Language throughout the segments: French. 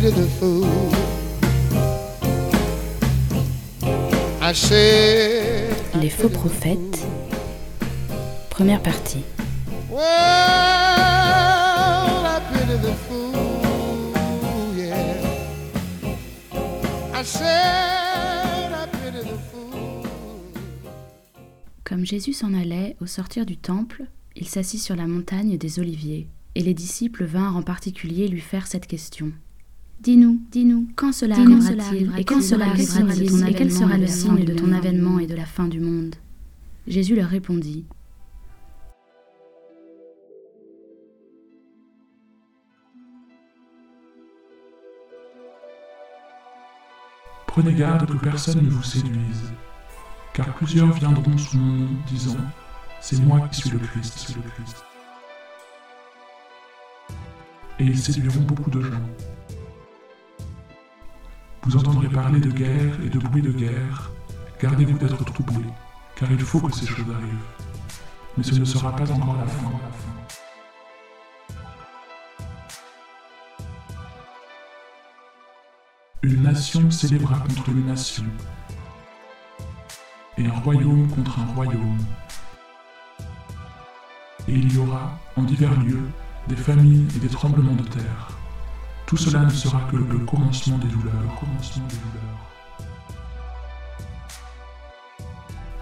pity the fool. I said, I Les faux prophètes, première partie. Well, I pity the fool, yeah. I said, I pity the fool. Comme Jésus s'en allait au sortir du temple, il s'assit sur la montagne des Oliviers, et les disciples vinrent en particulier lui faire cette question. Dis-nous, dis-nous, quand cela arrivera-t-il cela Et quand cela arrivera-t-il arrivera-t-il Et quel sera le signe de ton avènement et de la fin du monde Jésus leur répondit. Prenez garde que personne ne vous séduise, car plusieurs viendront sous mon nom, disant C'est moi qui suis le Christ. suis le Christ. Et ils séduiront beaucoup de gens. Vous entendrez parler de guerre et de bruit de guerre. Gardez-vous d'être troublés, car il faut que ces choses arrivent. Mais ce ne sera pas encore la fin. Une nation s'élèvera contre une nation, et un royaume contre un royaume. Et il y aura, en divers lieux, des famines et des tremblements de terre. Tout cela ne sera que le commencement des douleurs.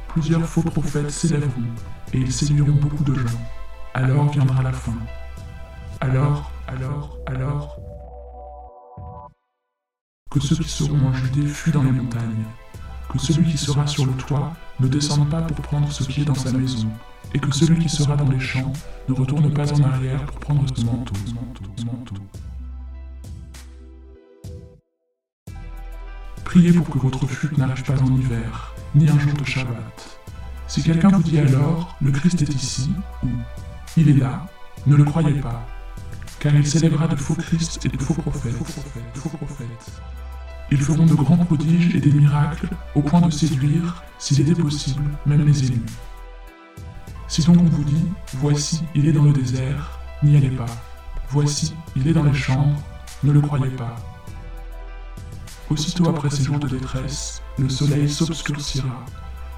Plusieurs faux prophètes s'élèveront, et ils séduiront beaucoup de gens. Alors viendra la fin. Alors, alors, alors, que ceux qui seront en Judée fuient dans les montagnes, que celui qui sera sur le toit ne descende pas pour prendre ce qui est dans sa maison, et que celui qui sera dans les champs ne retourne pas en arrière pour prendre manteau. manteau, manteau. Priez pour que votre chute n'arrive pas en hiver, ni un jour de Shabbat. Si quelqu'un vous dit alors, le Christ est ici, ou il est là, ne le croyez pas, car il s'élèvera de faux Christ et de faux prophètes. Ils feront de grands prodiges et des miracles au point de séduire, s'il était possible, même les élus. Si donc on vous dit, voici, il est dans le désert, n'y allez pas. Voici, il est dans les chambres, ne le croyez pas. Aussitôt après ces jours de détresse, le soleil s'obscurcira,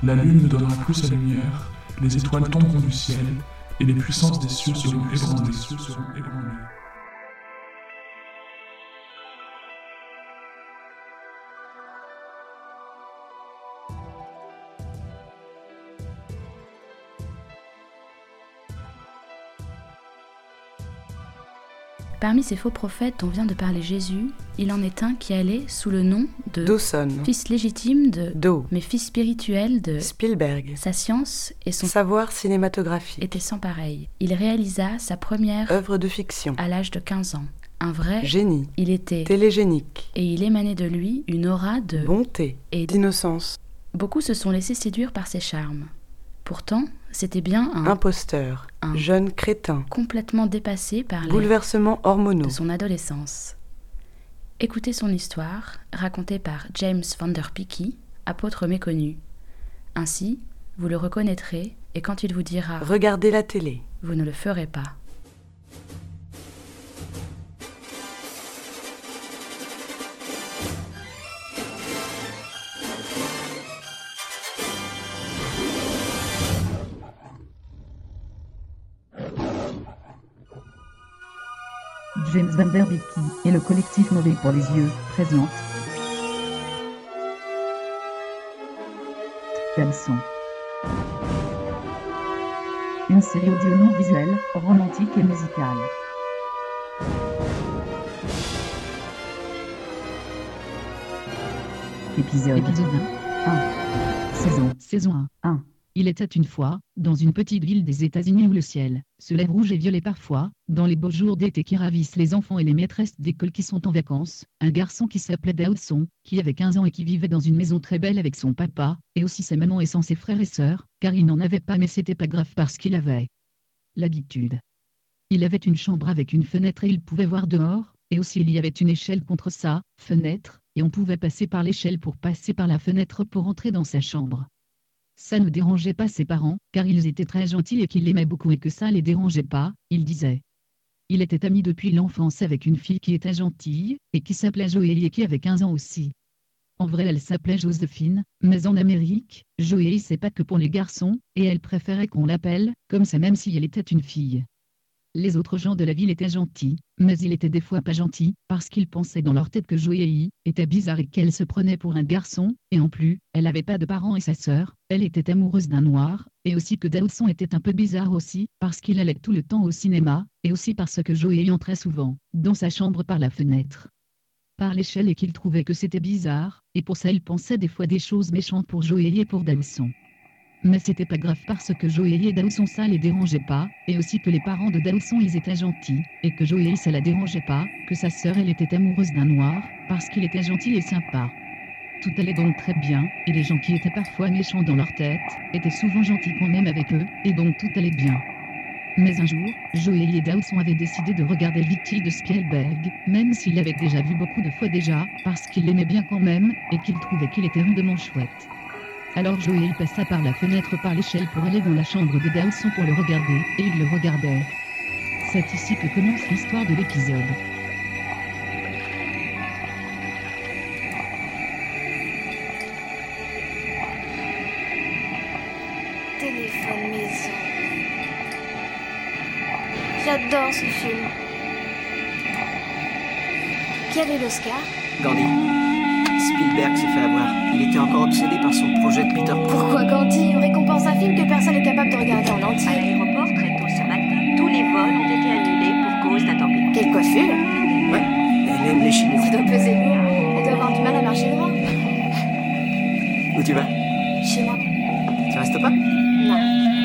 la lune ne donnera plus sa lumière, les étoiles tomberont du ciel, et les puissances des cieux seront ébranlées. Parmi ces faux prophètes dont vient de parler Jésus, il en est un qui allait sous le nom de Dawson, fils légitime de Do, mais fils spirituel de Spielberg, sa science et son savoir cinématographique, étaient sans pareil. Il réalisa sa première œuvre de fiction, à l'âge de 15 ans. Un vrai, génie, il était télégénique, et il émanait de lui une aura de bonté, et d'innocence, beaucoup se sont laissés séduire par ses charmes. Pourtant, c'était bien un imposteur, Un. jeune crétin, complètement dépassé par les bouleversements hormonaux, de son adolescence. Écoutez son histoire, racontée par James Van Der Picky, apôtre méconnu. Ainsi, vous le reconnaîtrez, et quand il vous dira regardez la télé, vous ne le ferez pas. James Van Der Beeky et le collectif Mauvais pour les yeux présente Themson. Une série audio non visuelle, romantique et musicale. Épisode, Épisode 1. Saison Saison 1. 1. Il était une fois, dans une petite ville des États-Unis où le ciel se lève rouge et violet parfois, dans les beaux jours d'été qui ravissent les enfants et les maîtresses d'école qui sont en vacances, un garçon qui s'appelait Dawson, qui avait 15 ans et qui vivait dans une maison très belle avec son papa, et aussi sa maman et sans ses frères et sœurs, car il n'en avait pas mais c'était pas grave parce qu'il avait l'habitude. Il avait une chambre avec une fenêtre et il pouvait voir dehors, et aussi il y avait une échelle contre sa fenêtre, et on pouvait passer par l'échelle pour passer par la fenêtre pour entrer dans sa chambre. Ça ne dérangeait pas ses parents, car ils étaient très gentils et qu'ils l'aimaient beaucoup et que ça les dérangeait pas, il disait. il était ami depuis l'enfance avec une fille qui était gentille, et qui s'appelait Joélie et qui avait 15 ans aussi. En vrai elle s'appelait Joséphine, mais en Amérique, Joélie c'est pas que pour les garçons, et elle préférait qu'on l'appelle, comme ça même si elle était une fille. Les autres gens de la ville étaient gentils, mais il était des fois pas gentil, parce qu'ils pensaient dans leur tête que Joélie était bizarre et qu'elle se prenait pour un garçon, et en plus, elle n'avait pas de parents et sa sœur, elle était amoureuse d'un noir, et aussi que Dawson était un peu bizarre aussi, parce qu'il allait tout le temps au cinéma, et aussi parce que Joélie entrait souvent, dans sa chambre par la fenêtre. Par l'échelle et qu'il trouvait que c'était bizarre, et pour ça il pensait des fois des choses méchantes pour Joélie et pour Dawson. Mais c'était pas grave parce que Joélie et Dawson ça les dérangeait pas, et aussi que les parents de Dawson ils étaient gentils, et que Joélie ça la dérangeait pas, que sa sœur elle était amoureuse d'un noir, parce qu'il était gentil et sympa. Tout allait donc très bien, et les gens qui étaient parfois méchants dans leur tête, étaient souvent gentils quand même avec eux, et donc tout allait bien. Mais un jour, Joélie et Dawson avaient décidé de regarder Victile de Spielberg, même s'il l'avait déjà vu beaucoup de fois déjà, parce qu'il l'aimait bien quand même, et qu'il trouvait qu'il était rudement chouette. Alors Joël passa par la fenêtre par l'échelle pour aller dans la chambre de Dawson pour le regarder, et il le regardait. C'est ici que commence l'histoire de l'épisode. Téléphone maison. J'adore ce film. Qui avait l'Oscar? Gandhi. Spielberg s'est fait avoir. Il était encore obsédé par son projet de Peter Pan. Pourquoi Gandhi On récompense un film que personne n'est capable de regarder en À entier. l'aéroport, très tôt ce matin, tous les vols ont été annulés pour cause d'intempéries. Quelle coiffure Ouais, elle aime les Chinois. Ça doit peser lourd. Elle doit avoir du mal à marcher droit. Où tu vas Chez moi. Tu restes pas Non,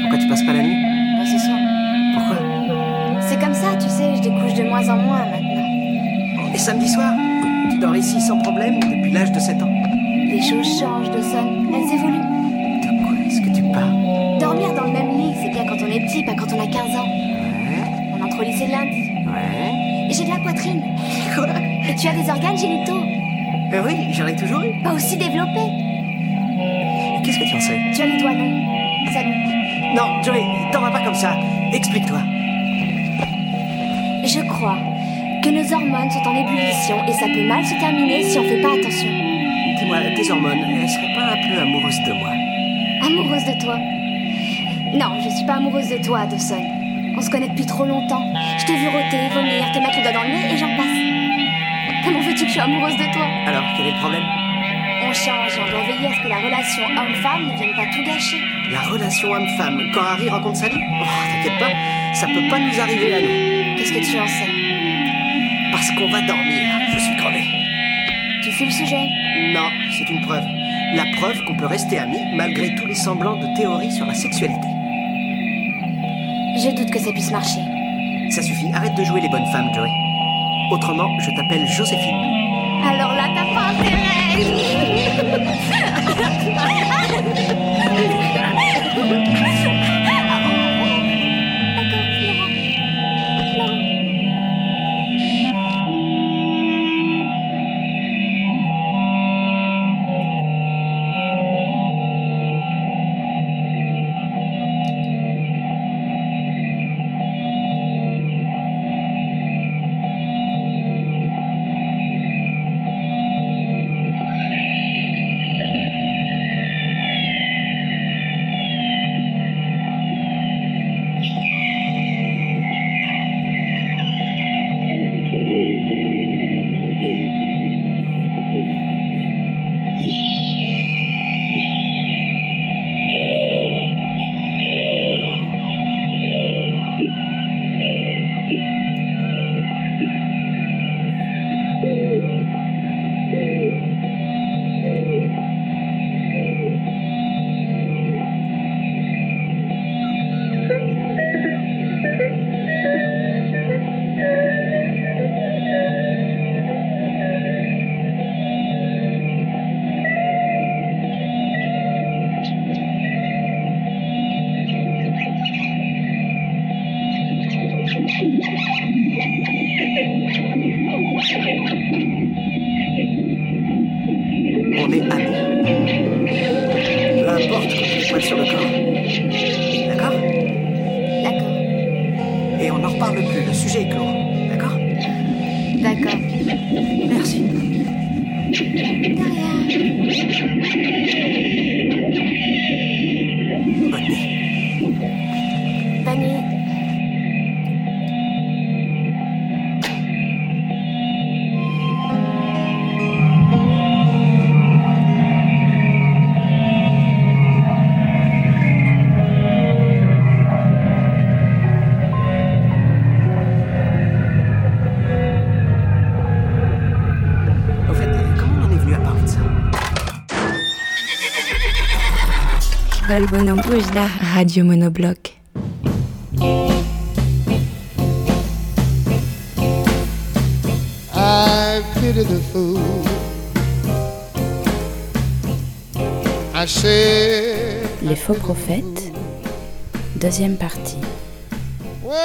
Pourquoi tu passes pas la nuit pas ce soir. Pourquoi C'est comme ça, tu sais, je découche de moins en moins maintenant. Et samedi soir Tu dors ici sans problème depuis l'âge de 7 ans. Les choses changent, Dawson. Elles évoluent. De quoi est-ce que tu parles? Dormir dans le même lit, c'est bien quand on est petit, pas quand on a 15 ans. Ouais, On entre au lycée lundi. ouais. J'ai de la poitrine. Quoi? Et tu as des organes génitaux. Eh oui, j'en ai toujours eu. Pas aussi développés. Qu'est-ce que tu en sais? Tu as les doigts longs. Salut. Non, Joey, t'en vas pas comme ça. Explique-toi. Je crois que nos hormones sont en ébullition et ça peut mal se terminer si on fait pas attention. Dis-moi, tes hormones, elles seraient pas un peu amoureuses de moi? Amoureuse de toi? Non, je suis pas amoureuse de toi, Dawson. On se connaît depuis trop longtemps. Je t'ai vu rôter, vomir, te mettre le doigt dans le nez et j'en passe. Comment veux-tu que je sois amoureuse de toi? Alors, quel est le problème? On change on doit veiller à ce que la relation homme-femme ne vienne pas tout gâcher. La relation homme-femme, quand Harry rencontre Sally? Oh, t'inquiète pas, ça peut pas nous arriver à nous. Qu'est-ce que tu en sais? Parce qu'on va dormir, je suis crevé. Tu fuis le sujet Non, c'est une preuve. La preuve qu'on peut rester amis malgré tous les semblants de théorie sur la sexualité. Je doute que ça puisse marcher. Ça suffit, arrête de jouer les bonnes femmes, Joey. Autrement, je t'appelle Joséphine. Alors là, t'as pas intérêt Radio Monobloc. I pity the fool. I said, Les faux prophètes, deuxième partie. well,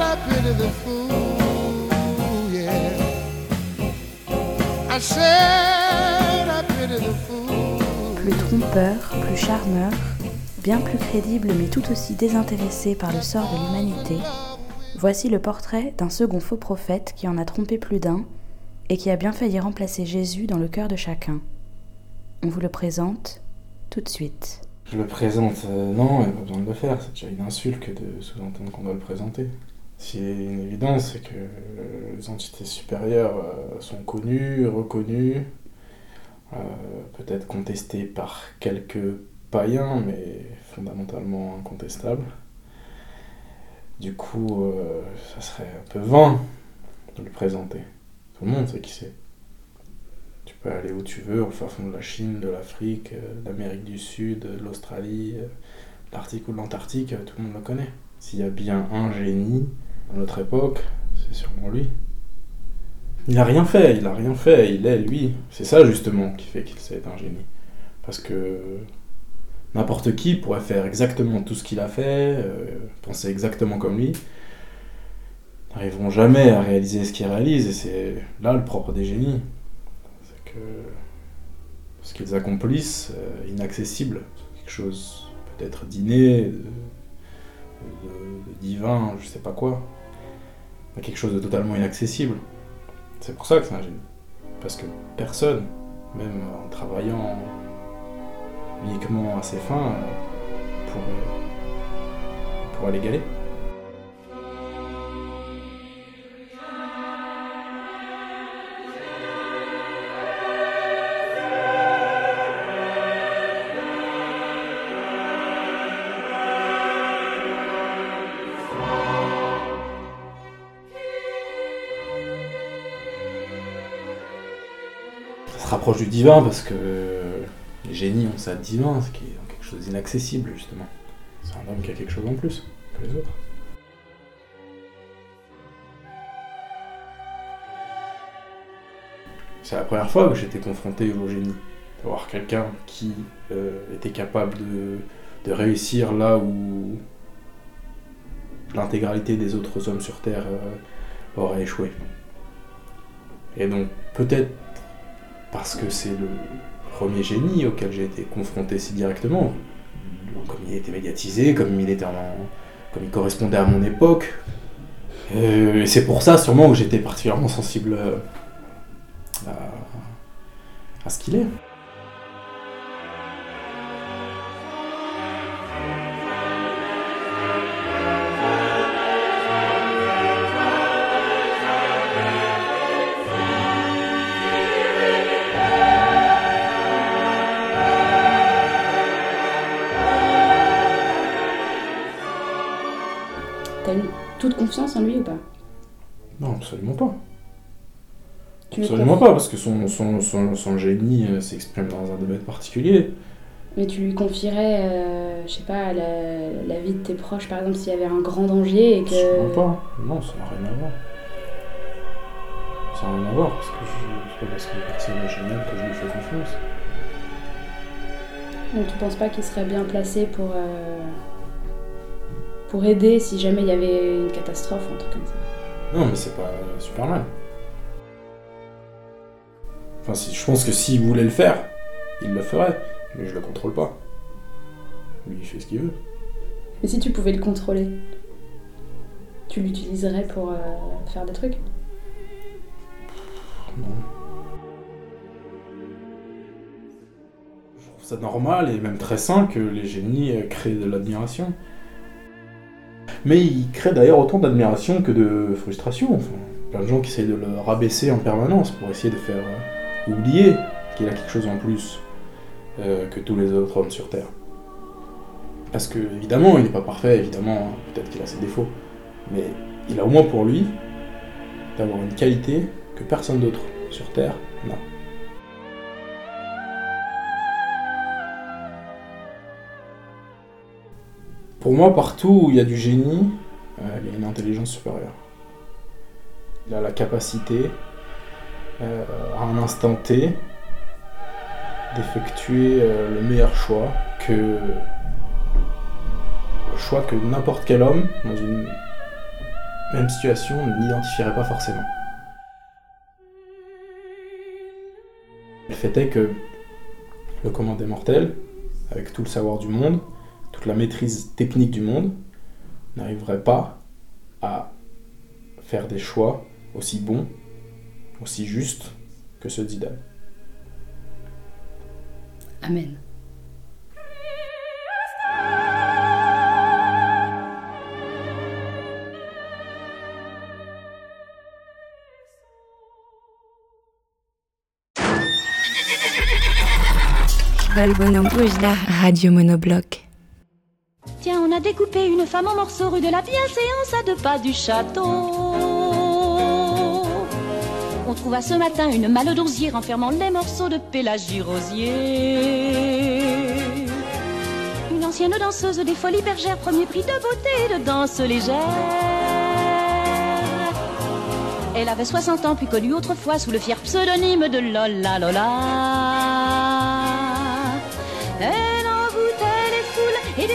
I pity the fool, yeah. I said, Trompeur, plus charmeur, bien plus crédible mais tout aussi désintéressé par le sort de l'humanité, voici le portrait d'un second faux prophète qui en a trompé plus d'un et qui a bien failli remplacer Jésus dans le cœur de chacun. On vous le présente tout de suite. Je le présente, euh, non, il n'y a pas besoin de le faire, c'est déjà une insulte que de sous-entendre qu'on doit le présenter. C'est une évidence, c'est que euh, les entités supérieures euh, sont connues, reconnues, peut-être contestées par quelques païens, mais fondamentalement incontestables. Du coup, euh, ça serait un peu vain de le présenter. Tout le monde sait qui c'est. Tu peux aller où tu veux, au fin fond de la Chine, de l'Afrique, euh, d'Amérique du Sud, de l'Australie, euh, l'Arctique ou de l'Antarctique, euh, tout le monde le connaît. S'il y a bien un génie à notre époque, c'est sûrement lui. Il a rien fait, il a rien fait, il est lui. C'est ça justement qui fait qu'il sait un génie. Parce que n'importe qui pourrait faire exactement tout ce qu'il a fait, euh, penser exactement comme lui, n'arriveront jamais à réaliser ce qu'il réalise, et c'est là le propre des génies. C'est que ce qu'ils accomplissent, euh, inaccessible, quelque chose peut-être d'inné, de, de- divin, je sais pas quoi, quelque chose de totalement inaccessible. C'est pour ça que c'est un génie. Parce que personne, même en travaillant uniquement à ses fins, euh, pourrait, pourrait l'égaler. Ça se rapproche du divin parce que les génies ont ça de divin, ce qui est quelque chose d'inaccessible justement. C'est un homme qui a quelque chose en plus que les autres. C'est la première fois que j'étais confronté au génie. D'avoir quelqu'un qui euh, était capable de, réussir là où l'intégralité des autres hommes sur Terre euh, aurait échoué. Et donc peut-être parce que c'est le premier génie auquel j'ai été confronté si directement, comme il était médiatisé, comme il était en- comme il correspondait à mon époque. Euh, et c'est pour ça sûrement que j'étais particulièrement sensible euh, à, à ce qu'il est. confiance en lui ou pas? Non, absolument pas. Tu Absolument pas, parce que son, son, son, son génie euh, s'exprime dans un domaine particulier. Mais tu lui confierais, euh, je sais pas, la, la vie de tes proches, par exemple, s'il y avait un grand danger et que. Absolument pas. Non, ça n'a rien à voir. Ça n'a rien à voir, parce que je, c'est pas parce personne est géniale que je lui fais confiance. Donc tu penses pas qu'il serait bien placé pour. euh, pour aider si jamais il y avait une catastrophe ou un truc comme ça Non, mais c'est pas Superman. Enfin, si, je pense que s'il voulait le faire, il le ferait. Mais je le contrôle pas. Lui, il fait ce qu'il veut. Et si tu pouvais le contrôler tu l'utiliserais pour euh, faire des trucs? Non. Je trouve ça normal et même très sain que les génies euh, créent de l'admiration. Mais ils créent d'ailleurs autant d'admiration que de frustration. Enfin, plein de gens qui essayent de le rabaisser en permanence pour essayer de faire euh, oublier qu'il a quelque chose en plus euh, que tous les autres hommes sur Terre. Parce que, évidemment, il n'est pas parfait, évidemment, peut-être qu'il a ses défauts, mais il a au moins pour lui d'avoir une qualité que personne d'autre sur Terre n'a. Pour moi, partout où il y a du génie, euh, il y a une intelligence supérieure. Il a la capacité, euh, à un instant T, d'effectuer euh, le meilleur choix que le choix que n'importe quel homme dans une même situation n'identifierait pas forcément. Le fait est que le commandé mortel, avec tout le savoir du monde, toute la maîtrise technique du monde, n'arriverait pas à faire des choix aussi bons, aussi justes que ceux d'Idan. Amen. Radio Monobloc. Tiens, on a découpé une femme en morceaux rue de la bienséance à deux pas du château. On trouva ce matin une malle d'osier renfermant les morceaux de Pélagie Rosier. Une ancienne danseuse des folies bergères, premier prix de beauté et de danse légère. Elle avait 60 ans, puis connue autrefois sous le fier pseudonyme de Lola Lola.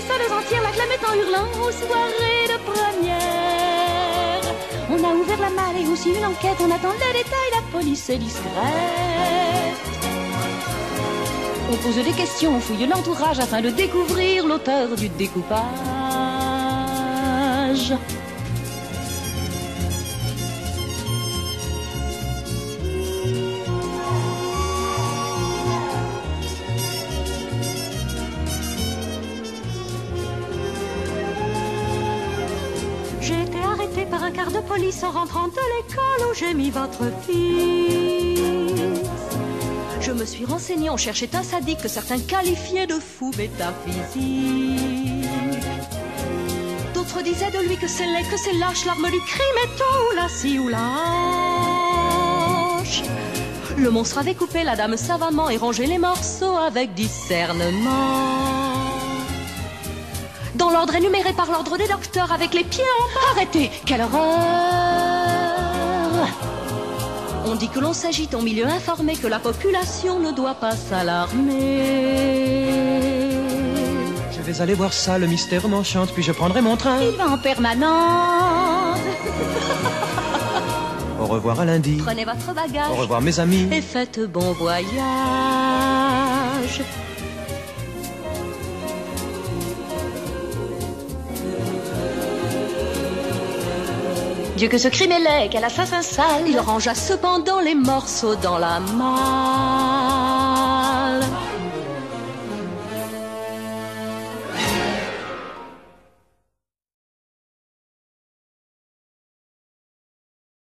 Salles entières l'acclamaient en hurlant aux soirées de première. On a ouvert la malle et aussi une enquête, on attend les détails, la police est discrète. On pose des questions, on fouille l'entourage afin de découvrir l'auteur du découpage. En rentrant de l'école où j'ai mis votre fils. Je me suis renseignée, on cherchait un sadique que certains qualifiaient de fou métaphysique. D'autres disaient de lui que c'est laid, que c'est lâche, l'arme du crime est ou la scie ou la hanche. Le monstre avait coupé la dame savamment et rangé les morceaux avec discernement. Dans l'ordre énuméré par l'ordre des docteurs, avec les pieds en bas. Arrêtez Quelle horreur dit que l'on s'agite en milieu informé, que la population ne doit pas s'alarmer. Je vais aller voir ça, le mystère m'enchante, puis je prendrai mon train. Il va en permanence. Au revoir à lundi. Prenez votre bagage. Au revoir mes amis. Et faites bon voyage. Dieu que ce crime est laid, quel assassin sale. Il rangea cependant les morceaux dans la malle.